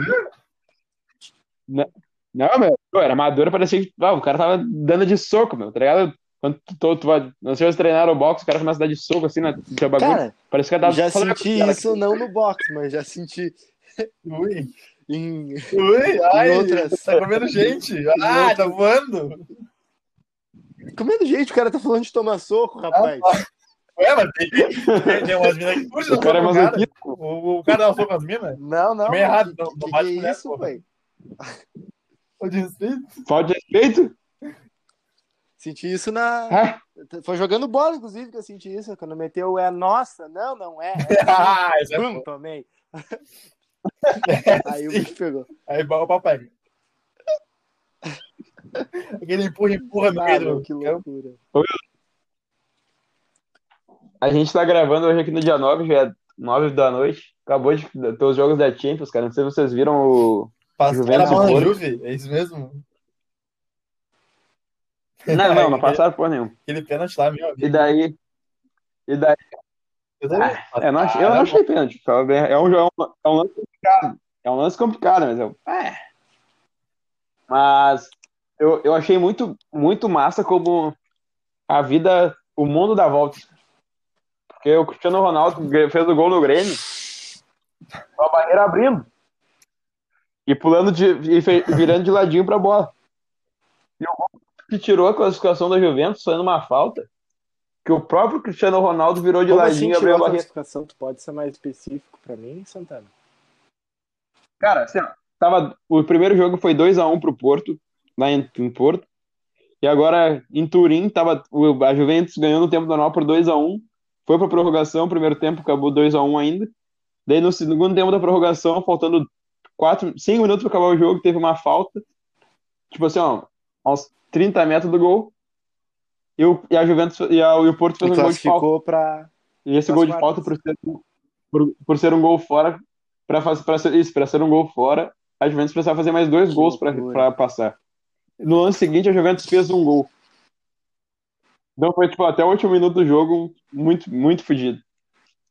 Não, meu, era madura, parecia que ah, o cara tava dando de soco, meu, tá ligado? Quando tu, tu, tu vai, não sei se treinar o boxe, o cara começa a dar de soco assim na teu bagulho. Cara, Parece que dava já senti cara. isso não no boxe, mas já senti Ui, em, ui, ai, outras- tá comendo gente. Ah, tá voando. Comendo gente, o cara tá falando de tomar soco, rapaz. Ué, mas tem, tem, tem umas minas que curtem O cara é com o. O, o cara dá soco com as minas? Não, não. Meio errado, que, não- não que, que bate é isso, porra. pai? O de respeito? Falta de respeito? Senti isso na. Ah, Foi jogando bola, inclusive, que eu senti isso. Quando meteu é nossa. Não, não é. Ah, isso é tomei. Aí o bicho pegou. Aí o pega. Aquele empurra, empurra no meio meu, do que loucura. a gente tá gravando hoje aqui no dia 9, já é 9 da noite. Acabou de ter os jogos da Champions, cara. Não sei se vocês viram o. Passaram a na Porto. Juve, é isso mesmo? Não, não, não passaram porra nenhuma. Aquele pênalti lá, meu amigo. E daí. E daí. Eu. Ah, eu não achei, eu não achei pênalti. É um, é, um, é um lance complicado. É um lance complicado, mas eu. É. Mas eu, eu achei muito, muito massa como a vida, o mundo dá volta. Porque o Cristiano Ronaldo fez o gol no Grêmio, com a barreira abrindo. E pulando de. e virando de ladinho pra bola. E o gol que tirou a classificação da Juventus foi numa falta. Que o próprio Cristiano Ronaldo virou de Como ladinho assim e abriu a a barreira. classificação? Tu pode ser mais específico pra mim, Santana? Cara, assim, ó, tava, o primeiro jogo foi 2x1 pro Porto, lá em, em Porto. E agora em Turim, tava, o- a Juventus ganhou no tempo normal por 2x1. Foi pra prorrogação, primeiro tempo acabou 2x1 ainda. Daí no segundo tempo da prorrogação, faltando 4, 5 minutos pra acabar o jogo, teve uma falta. Tipo assim, ó, aos 30 metros do gol. E, o, e a Juventus e, a, e o Porto E fez um gol de falta. pra. E esse gol de falta, por ser, por, por ser um gol fora, para pra ser, isso, para ser um gol fora, a Juventus precisava fazer mais dois Que gols para passar. No ano seguinte, a Juventus fez um gol. Então foi tipo até o último minuto do jogo muito muito fodido.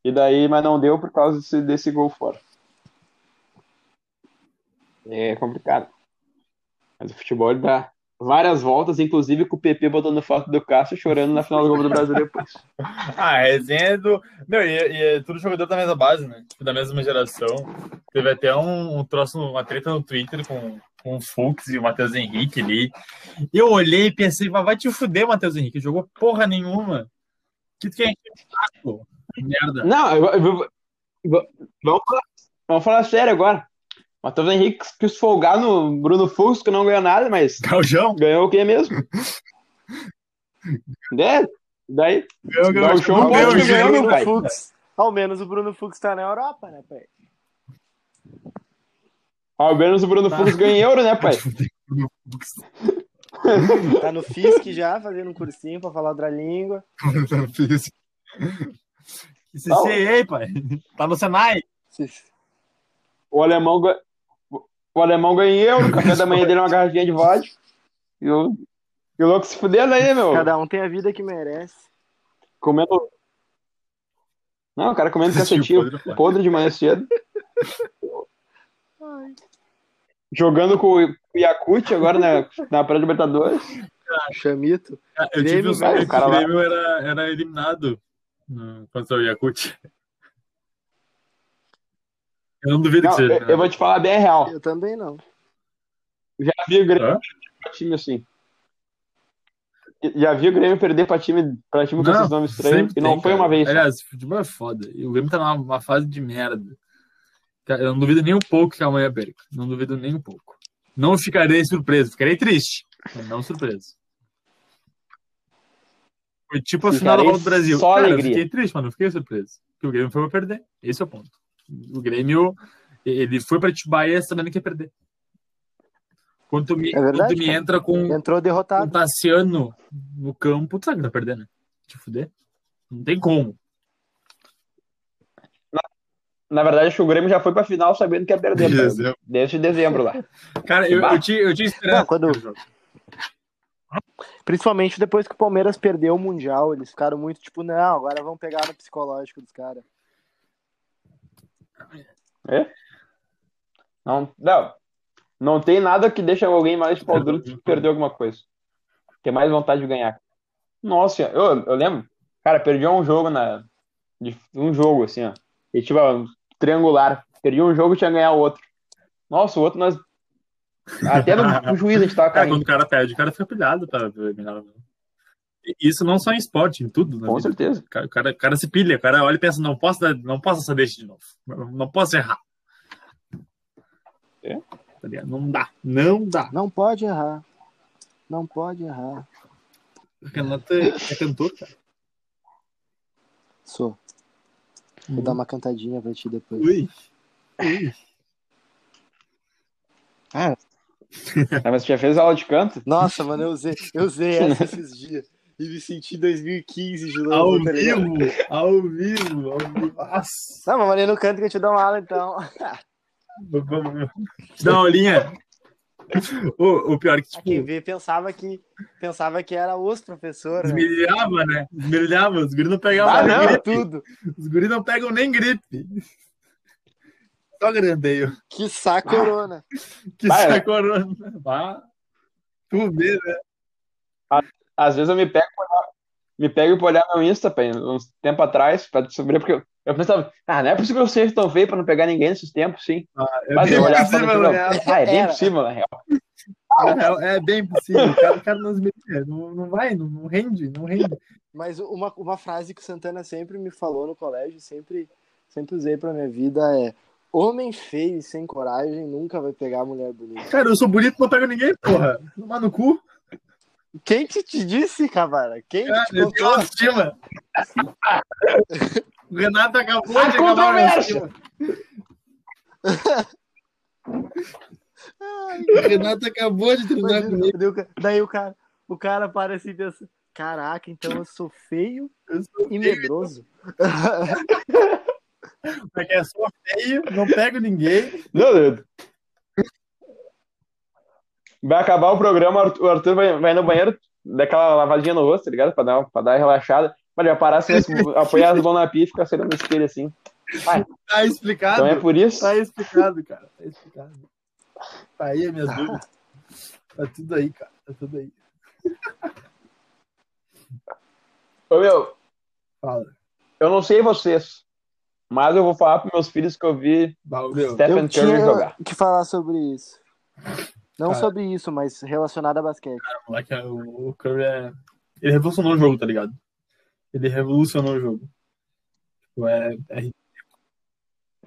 E daí, mas não deu por causa desse, desse gol fora. É complicado. Mas o futebol dá várias voltas, inclusive com o PP botando foto do Cássio chorando na final do Copa do Brasil depois. Ah, a resenha é do. Meu, e, e é tudo jogador da mesma base, né? Tipo, da mesma geração. Teve até um, um troço, uma treta no Twitter com, com o Fux e o Matheus Henrique ali. Eu olhei e pensei, "Vai- vai te fuder, Matheus Henrique. Jogou porra nenhuma. Que tu quer o saco? Merda. Não, eu, eu- eu- eu- vamos, falar, vamos falar sério agora. Matheus Henrique quis folgar no Bruno Fux, que não ganhou nada, mas Galjão? ganhou o quê mesmo? É, daí, Ganhou, Não, o show não ganhou, ganhou. meu Bruno pai. Fux. Ao menos o Bruno Fux tá na Europa, né, pai? Ao menos o Bruno Fux ganha euro, né, pai? Tá no FISC já, fazendo um cursinho pra falar outra língua. Que CCA, pai. Tá no Senai. O alemão, ga- o alemão ganha em euro, o café da manhã dele é uma garrafinha de vodka. E o, e o louco se fudendo aí, meu. Cada um tem a vida que merece. Comendo. Não, o cara comendo cacetinho podre, podre de manhã cedo. Jogando com o Yakut agora na, na pré-libertadores. Chamito. Ah, Eu tive Grêmio, que o lá- Grêmio era, era eliminado no- contra o Yakut. Eu não duvido Não, que seja. eu, eu vou te falar bem real. Eu também não. Já vi o Grêmio pra time assim. Já vi o Grêmio perder pra time, pra time com Não, esses nomes estranhos. E não tem, foi cara. uma vez. Aliás, futebol é foda. E o Grêmio tá numa uma fase de merda. Eu não duvido nem um pouco que amanhã perca. Não duvido nem um pouco. Não ficarei surpreso, ficarei triste. mas Não surpreso. Foi tipo a final da Copa do Brasil. só Cara, eu fiquei triste, mas não fiquei surpreso. Porque o Grêmio foi pra perder. Esse é o ponto. O Grêmio, ele foi pra Atibaia sabendo que ia perder. Quando me, É verdade, quando me entra com, Entrou com derrotado. Tassiano no campo, tu sabe que vai perder, né? Te fuder. Não tem como. Na verdade, acho que o Grêmio já foi pra final sabendo que ia perder. cara. Dezembro. Desde dezembro lá. Cara, eu, Bah. eu, tinha, eu tinha esperança. Não, quando-. Principalmente depois que o Palmeiras perdeu o Mundial. Eles ficaram muito tipo, não, agora vamos pegar no psicológico dos caras. É? Não, não. Não tem nada que deixa alguém mais de pau duro que perder alguma coisa. Ter mais vontade de ganhar. Nossa, eu, eu lembro. Cara, perdi um jogo na. de- Um jogo, assim, ó. E tipo, triangular. Perdi um jogo e tinha que ganhar o outro. Nossa, o outro nós. Até no, juiz a gente tava Cara, caindo. quando o cara perde, o cara fica pilhado pra eliminar. Isso não só em esporte, em tudo. na Com vida. certeza. O cara, o cara, o cara se pilha, o cara olha e pensa, não posso, dar, não posso essa deixa de novo. Não, posso errar. É? Tá? Não dá. Não dá. Não pode errar. Não pode errar. O Renato é, é cantor, cara. Sou. Vou dar uma cantadinha pra ti depois. Ui. Ui. Ah, mas você já fez aula de canto? Nossa, mano, eu usei, eu usei essa esses dias. E me senti em 2015 de Ao novo, tá ligado? vivo, ao vivo, ao vivo. Nossa. Não, mas maneiro no canto que eu te dou uma aula, então. Vamos Dá uma olhinha. O, o pior é que, Quem tipo, vê pensava que, pensava que era os professores, esmerilhava, né? Esmerilhava. Os guris não pegavam Ah, nem não. gripe. tudo. Os guris não pegam nem gripe. Só grandeio. Que saco corona. Que Vai, sai corona. Vá. Tu vê, né? Às vezes eu me pego me pego pra olhar meu Insta, pai, uns tempo atrás, pra descobrir, porque eu, eu pensava, ah, não é possível que eu seja tão feio pra não pegar ninguém nesses tempos, sim. É Mas bem eu olhava possível, pra né? Ah, é bem Era. possível, na real. É, é bem possível. O cara, o cara não, esmerilha, não, não vai, não, não rende, não rende. Mas uma, uma frase que o Santana sempre me falou no colégio, sempre, sempre usei pra minha vida é: Homem feio e sem coragem nunca vai pegar mulher bonita. Cara, eu sou bonito, não pego ninguém, porra. Tomar no cu. Quem que te disse, Cavara? Quem que Cara, te eu tenho contou? O Renato acabou A de acabar controvérsia. autoestima. O Renato acabou de treinar comigo. daí o ca- Daí o cara, o cara para assim e pensa: Caraca, então eu sou feio Eu sou e feio, medroso. porque é só feio, não pego ninguém. Não, eu- Vai acabar o programa, o Arthur- vai, vai no banheiro, dar aquela lavadinha no rosto, tá ligado? Pra dar, uma- pra dar uma relaxada. Vai parar assim, apoiar as mãos na pia e ficar saindo no espelho assim. Vai. Tá explicado. Então é por isso. Tá explicado, cara. Tá explicado. Tá aí as minhas dúvidas. Tá tudo aí, cara. Tá tudo aí. Ô, meu, Fala. eu não sei vocês, mas eu vou falar pros meus filhos que eu vi Valeu. Stephen Eu Curry tinha jogar. que falar sobre isso. Não Cara. sobre isso, mas relacionado a basquete. O moleque, o Curry é. Ele revolucionou o jogo, tá ligado? Ele revolucionou o jogo. Tipo, é. É ridículo.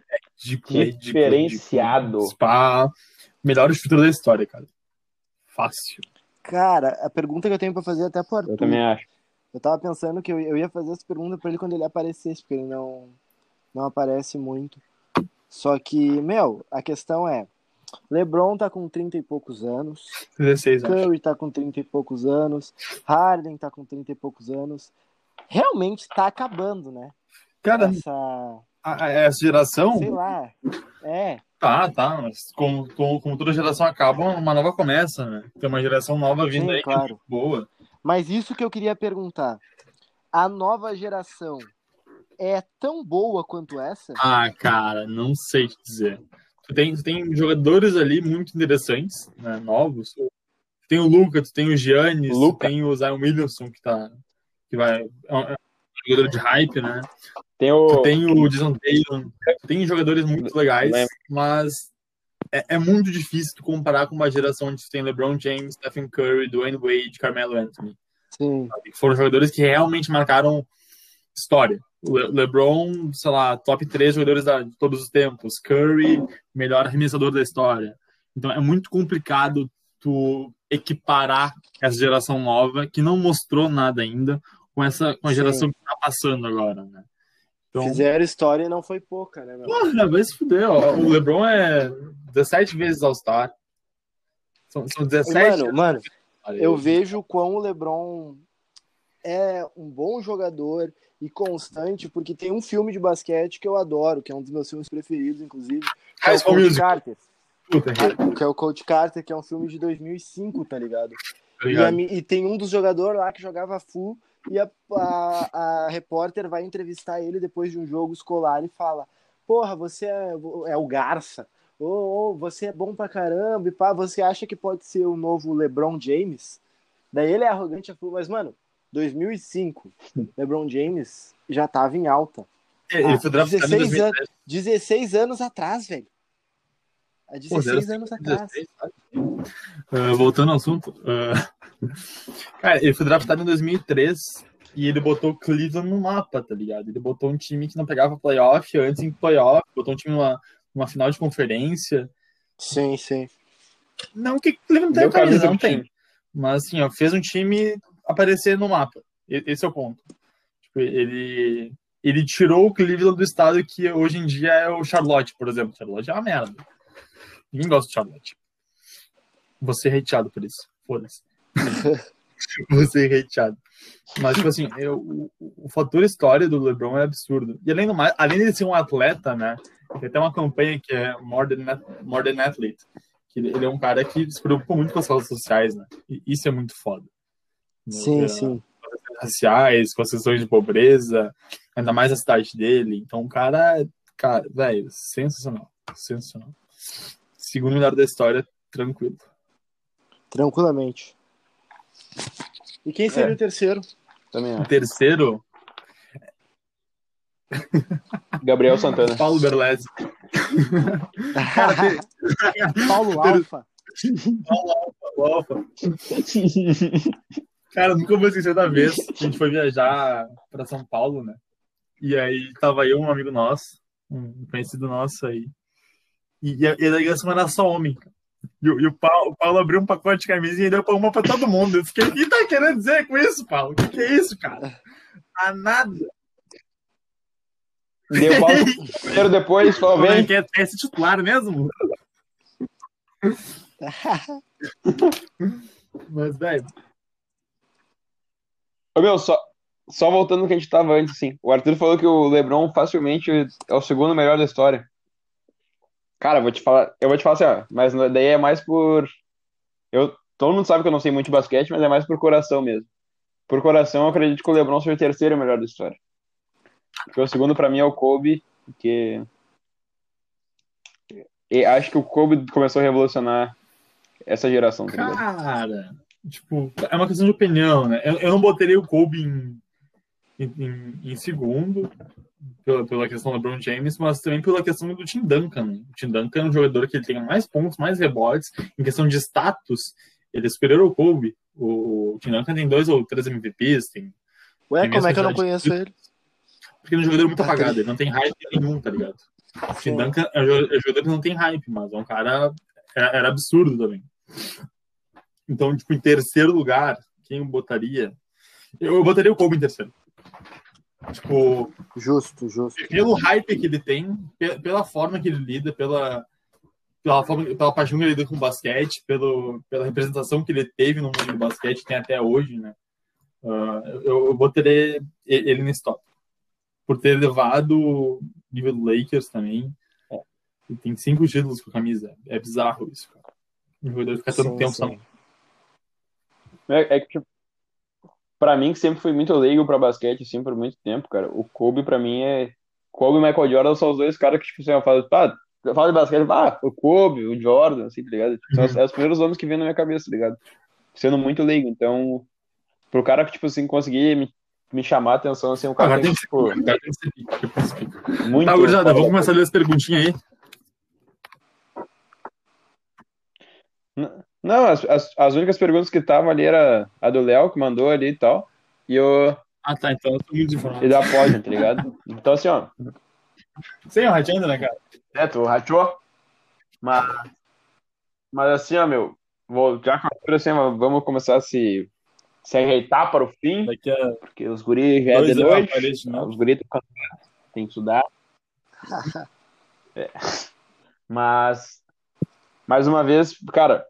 É ridículo. é ridículo, Diferenciado. ridículo. Spa, melhor estrutura da história, cara. Fácil. Cara, a pergunta que eu tenho pra fazer até pro Arthur. Eu também acho. Eu tava pensando que eu, eu ia fazer essa pergunta pra ele quando ele aparecesse, porque ele não, não aparece muito. Só que, meu, a questão é: LeBron tá com 30 e poucos anos, 16 anos. Curry tá com 30 e poucos anos, Harden tá com 30 e poucos anos. Realmente tá acabando, né? Cara, Essa, a- essa geração. sei lá. É, Tá, tá, mas como, como, como toda geração acaba, uma nova começa, né? Tem uma geração nova vindo Sim, aí que é claro. muito boa. mas isso que eu queria perguntar. A nova geração é tão boa quanto essa? Ah, cara, não sei te dizer. Tu tem, tu tem jogadores ali muito interessantes, né, novos. Tem o Luca, tu tem o Giannis, tu Luka. tem o Zion Williamson, que tá. Que vai. É um, é um jogador de hype, né? Tem Tu o. tem o Jason Taylor, tem jogadores muito legais, mas é, é muito difícil tu comparar com uma geração onde tu tem LeBron James, Stephen Curry, Dwayne Wade, Carmelo Anthony. Sim. foram jogadores que realmente marcaram história. Le- LeBron, sei lá, top 3 jogadores da- de todos os tempos. Curry, melhor arremessador da história. Então é muito complicado tu equiparar essa geração nova, que não mostrou nada ainda, com essa com a Sim. geração que tá passando agora, né? Então, Fizeram história e não foi pouca, né, meu? porra, vai se fuder, ó. O LeBron é 17 vezes All-Star. São, são 17 Mano, mano, eu vejo o quão o LeBron é um bom jogador e constante, porque tem um filme de basquete que eu adoro, que é um dos meus filmes preferidos, inclusive, que é o Coach. Carter. Tá Que é o Coach Carter, que é um filme de 2005, tá ligado? E, a ligado? mi- e tem um dos jogadores lá que jogava full e a, a, a repórter vai entrevistar ele depois de um jogo escolar e fala: Porra, você é, é o Garça. Ô, ô, você é bom pra caramba, e pá, você acha que pode ser o novo LeBron James? Daí ele é arrogante, mas, mano, 2005, LeBron James já tava em alta. Ele foi Ah, em 16 2013. anos, 16 anos atrás, velho. Há Pô, 16 zero- anos atrás. 16, sabe? Ah, voltando ao assunto. ah, cara, ele foi draftado em 2003 e ele botou o Cleveland no mapa, tá ligado? Ele botou um time que não pegava playoff antes em playoff, botou um time numa, numa final de conferência. Sim, sim. Não que Cleveland tem camisa, não tem. Mas assim, ó, fez um time aparecer no mapa. Esse é o ponto. Tipo, ele, ele tirou o Cleveland do estado que hoje em dia é o Charlotte, por exemplo. Charlotte é uma merda. Ninguém gosta de Charlotte. Você é hateado por isso. Foda-se. Você é hateado. Mas, tipo assim, eu, o, o fator história do LeBron é absurdo. E além do mais, além de ser um atleta, né? Tem até uma campanha que é More Than, More Than Athlete. Que ele, é um cara que se preocupa muito com as causas sociais, né? E isso é muito foda. Sim, É, sim. raciais, com as questões de pobreza, ainda mais a cidade dele. Então, o cara, cara, velho, sensacional. Sensacional. Segundo melhor da história, tranquilo. Tranquilamente. E quem seria É. o terceiro? Também O terceiro, Gabriel Santana. Paulo Berlese. Paulo Alfa. O Alfa. Cara, nunca vou esquecer da vez que a gente foi viajar pra São Paulo, né? E aí tava eu, um amigo nosso, um conhecido nosso aí. E, e a e a delegação era só homem. E, o- e o, Paulo, o Paulo abriu um pacote de camisinha e deu pra uma pra todo mundo. Eu fiquei, o que tá querendo dizer com isso, Paulo? O que, que é isso, cara? Ah, nada. Deu pau primeiro depois, falou, é vem. que é, é esse titular mesmo? Mas, velho, meu, só, só voltando no que a gente tava antes, assim. O Arthur falou que o LeBron facilmente é o segundo melhor da história. Cara, vou te falar, eu vou te falar assim, ó, mas daí é mais por. Eu, todo mundo sabe que eu não sei muito de basquete, mas é mais por coração mesmo. Por coração, eu acredito que o LeBron seja o terceiro melhor da história. Porque o segundo pra mim é o Kobe, porque. E acho que o Kobe começou a revolucionar essa geração, tá? Cara, tipo, é uma questão de opinião, né? Eu, eu não botaria o Kobe em, em, em segundo, pela, pela questão do LeBron James, mas também pela questão do Tim Duncan. O Tim Duncan é um jogador que ele tem mais pontos, mais rebotes. Em questão de status, ele é superior ao Kobe. O, o Tim Duncan tem dois ou três MVPs, tem, Ué, Tem como é que eu não conheço ele? porque ele é um jogador muito Tá apagado, ele não tem hype nenhum, tá ligado? O Tim. Duncan é um jogador é um jogador que não tem hype, mas é um cara. Era, era absurdo também. Então, tipo, em terceiro lugar, quem eu botaria? Eu, eu botaria o Kobe em terceiro. Tipo, Justo, justo. pelo hype que ele tem, pe- pela forma que ele lida, pela, pela, forma, pela paixão que ele lida com o basquete, pelo, pela representação que ele teve no mundo do basquete, tem até hoje, né? Ah, eu, eu botaria ele nesse top. Por ter levado o nível do Lakers também. Ele tem cinco títulos com a camisa. É bizarro isso, cara. Um jogador fica tanto Sim, tempo sim. É, é que, tipo, pra mim, que sempre fui muito leigo pra basquete, assim, por muito tempo, cara, o Kobe, pra mim, é. Kobe e Michael Jordan são os dois caras que, tipo, assim, eu falo, pá, eu falo de basquete, ah, o Kobe, o Jordan, assim, tá ligado? Tipo, São os, é os primeiros nomes que vêm na minha cabeça, tá ligado? Sendo muito leigo, então, pro cara que, tipo assim, conseguir me, me chamar a atenção, assim, o cara Agora tem que, tipo, agora tem que ser pica, ser pica. muito. Tá, gurizada, vamos começar a ler as perguntinhas aí. Não, as, as, as únicas perguntas que estavam ali era a do Léo, que mandou ali e tal, e o Ah, tá, então eu tô muito informado. e da Pod, tá ligado? Então, assim, ó, Sem o rateando, né, cara? É, tu rachou. Mas, mas assim, ó, meu, vou, já com a altura, assim, vamos começar a se, se ajeitar para o fim, Daqui a porque os guris já é de noite, aparece os guris estão cansados, tem que estudar. É. Mas, mais uma vez, cara,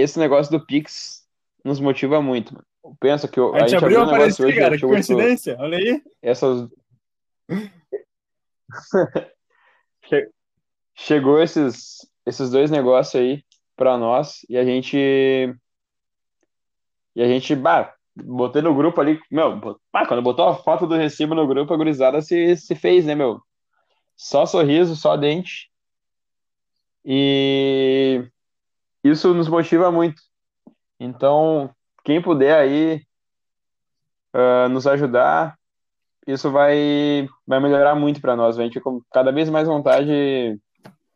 esse negócio do Pix nos motiva muito, mano. Pensa que eu- A gente abriu um a negócio hoje, cara. Que coincidência. Olha aí. essas. Che- Chegou esses, esses dois negócios aí pra nós e a gente. E a gente, bah, botei no grupo ali, meu, bah, quando botou a foto do recibo no grupo, a gurizada se, se fez, né, meu? Só sorriso, só dente. E isso nos motiva muito. Então, quem puder aí uh, nos ajudar, isso vai, vai melhorar muito para nós. A gente com cada vez mais vontade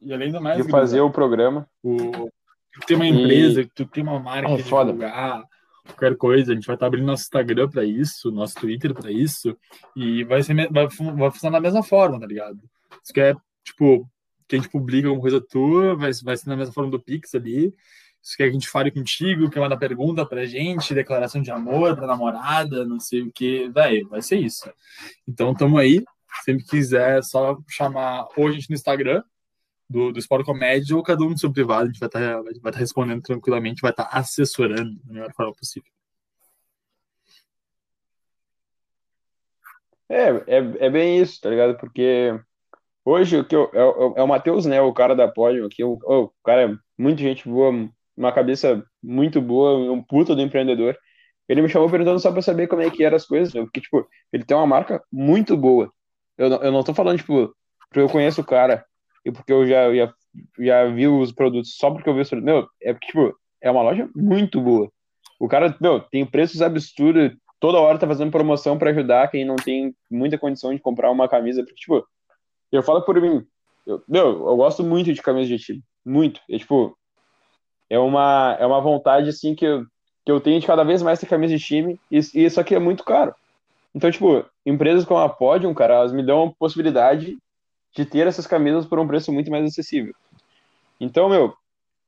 e além do mais, de fazer o programa. O, tu tem uma empresa, e... tu tem uma marca é, foda. divulgar, qualquer coisa, a gente vai estar abrindo nosso Instagram para isso, nosso Twitter para isso, e vai, ser, vai, vai funcionar da mesma forma, tá ligado? Isso que é, tipo, que a gente publica alguma coisa tua, vai, vai ser na mesma forma do Pix ali, se quer que a gente fale contigo, quer mandar pergunta pra gente, declaração de amor pra namorada, não sei o que, velho, vai ser isso. Então tamo aí, sempre quiser, só chamar ou a gente no Instagram, do, do Sport Comédia, ou cada um no seu privado, a gente vai estar tá, vai, vai tá respondendo tranquilamente, vai estar tá assessorando da melhor forma possível. É, é, é bem isso, tá ligado? Porque hoje o que eu, é, é o Matheus, né? O cara da pódio aqui, o, o cara é muita gente boa, uma cabeça muito boa, um puta do empreendedor. Ele me chamou perguntando só pra saber como é que eram as coisas, porque, tipo, ele tem uma marca muito boa. Eu, não, eu não tô falando, tipo, porque eu conheço o cara e porque eu já, já, já vi os produtos, só porque eu vi os produtos. Meu, é porque, tipo, é uma loja muito boa. O cara, meu, tem preços absurdos, toda hora tá fazendo promoção para ajudar quem não tem muita condição de comprar uma camisa, porque, tipo, eu falo por mim, eu, meu, eu gosto muito de camisa de time, muito. É, tipo, é uma, é uma vontade, assim, que eu, que eu tenho de cada vez mais ter camisa de time, e, isso aqui é muito caro. Então, tipo, empresas como a Podium, cara, elas me dão a possibilidade de ter essas camisas por um preço muito mais acessível. Então, meu,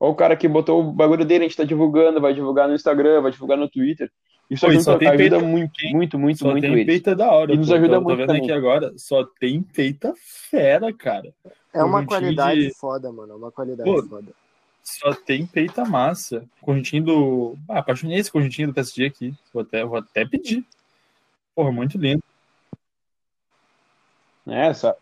olha o cara que botou o bagulho dele, a gente tá divulgando, vai divulgar no Instagram, vai divulgar no Twitter. Isso Pô, ajuda, ajuda peita, muito, muito, muito, só muito tem eles. peita da hora. E nos ajuda tô, muito. Tô vendo também. aqui agora, só tem peita fera, cara. É uma qualidade de... foda, mano. É uma qualidade Pô, foda. Só tem peita massa. Conjuntinho do. Ah, apaixonei esse conjuntinho do PSG aqui. Vou até, vou até pedir. Porra, muito lindo. É, só.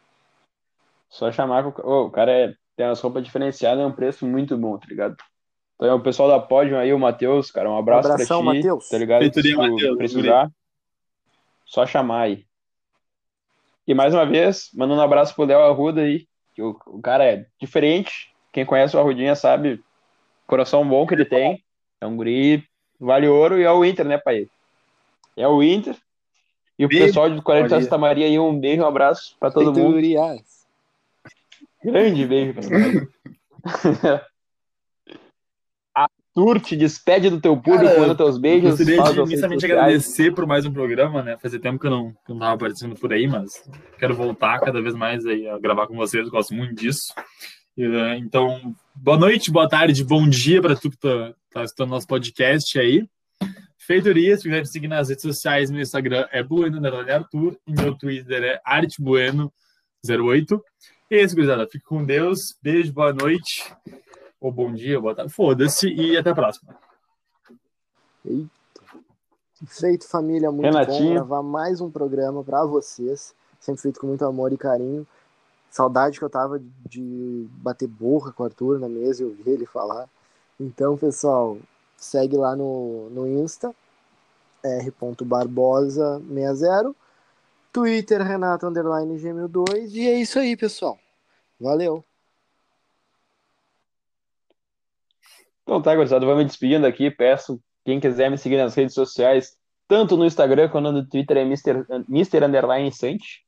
Só chamar. Oh, o cara é... tem umas roupas diferenciadas, é um preço muito bom, tá ligado? Então é o pessoal da Pódio aí, o Matheus, cara, um abraço um abração, pra ti. Mateus. Tá ligado? Feitoria, Se Mateus, precisar, só chamar aí. E mais uma vez, mandando um abraço pro Léo Arruda aí, que o, o cara é diferente, quem conhece o Arrudinha sabe coração bom que ele tem. É um guri, vale ouro e é o Inter, né, pai? É o Inter. E o beijo, pessoal do Colégio de Santa Maria aí, um beijo, um abraço para todo mundo. Grande beijo pra Arthur, te despede do teu público, manda teus beijos. Gostaria de imensamente agradecer por mais um programa, né? Fazia tempo que eu não, que eu não tava aparecendo por aí, mas quero voltar cada vez mais aí a gravar com vocês, gosto muito disso. Eh, então, boa noite, boa tarde, bom dia para tu que tá, tá assistindo nosso podcast aí. Feitoria, se quiser me seguir nas redes sociais, meu Instagram é Bueno Arthur e meu Twitter é ArteBueno08. E é isso, gurizada. Fique com Deus. Beijo, boa noite. Ou bom dia, boa tarde. Foda-se e até a próxima. Eita. Feito, família. Muito Renatinho. bom gravar mais um programa para vocês. Sempre feito com muito amor e carinho. Saudade que eu tava de bater borra com o Arthur na mesa e ouvir ele falar. Então, pessoal, segue lá no, no Insta, r.barbosa60, Twitter, Renato Underline Gmail 2 e é isso aí, pessoal. Valeu! Então tá, gurizada, vou me despedindo aqui. Peço quem quiser me seguir nas redes sociais, tanto no Instagram quanto no Twitter, é Mr. Mr. Underline Sante.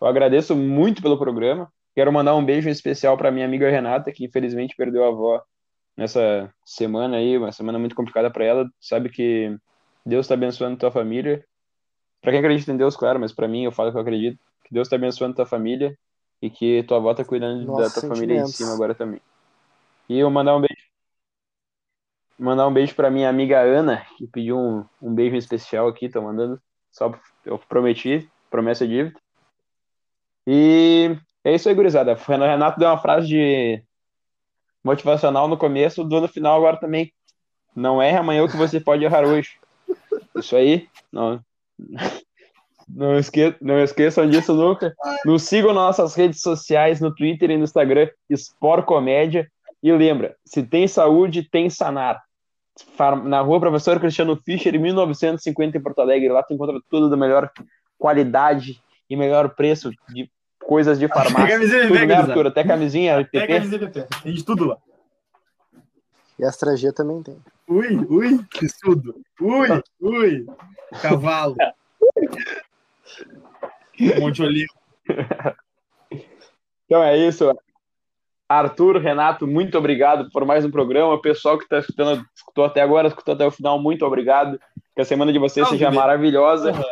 Eu agradeço muito pelo programa. Quero mandar um beijo especial para minha amiga Renata, que infelizmente perdeu a avó nessa semana aí, uma semana muito complicada para ela. Sabe que Deus está abençoando tua família. Para quem acredita em Deus, claro, mas para mim eu falo que eu acredito que Deus está abençoando tua família e que tua avó tá cuidando Nossa, da tua família de cima agora também. E eu mandar um beijo mandar um beijo para minha amiga Ana, que pediu um, um beijo especial aqui, tô mandando. Só eu prometi, promessa dívida. E é isso aí, gurizada. O Renato deu uma frase de motivacional no começo, do no final agora também. Não erre amanhã o que você pode errar hoje. Isso aí. Não, não, esque, não esqueçam disso nunca. Nos sigam nas nossas redes sociais, no Twitter e no Instagram, Sport Comédia. E lembra, se tem saúde, tem sanar. Na rua Professor Cristiano Fischer, em 1950, em Porto Alegre. Lá tu encontra tudo da melhor qualidade e melhor preço de coisas de farmácia. camisinha Tudo, né? Arthur? Até camisinha, Até PP. camisinha PP. Tem de tudo lá. E Astra G também tem. Ui, ui, que estudo. Ui, ui, cavalo. Monte Olimpo. Então é isso. Arthur, Renato, muito obrigado por mais um programa. O pessoal que está escutando, escutou até agora, escutou até o final, muito obrigado. Que a semana de vocês seja maravilhosa. Aham.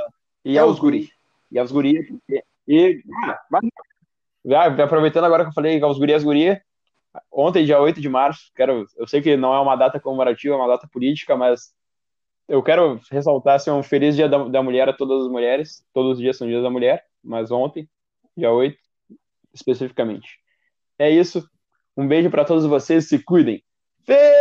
E Aos guri. E aos guri. E, e ah, mas- aproveitando agora que eu falei aos guri e as gurias, ontem, dia 8 de março, quero, eu sei que não é uma data comemorativa, é uma data política, mas eu quero ressaltar assim, um feliz dia da, da mulher a todas as mulheres. Todos os dias são dias da mulher, mas ontem, dia 8, especificamente. É isso. Um beijo para todos vocês, se cuidem. Feito!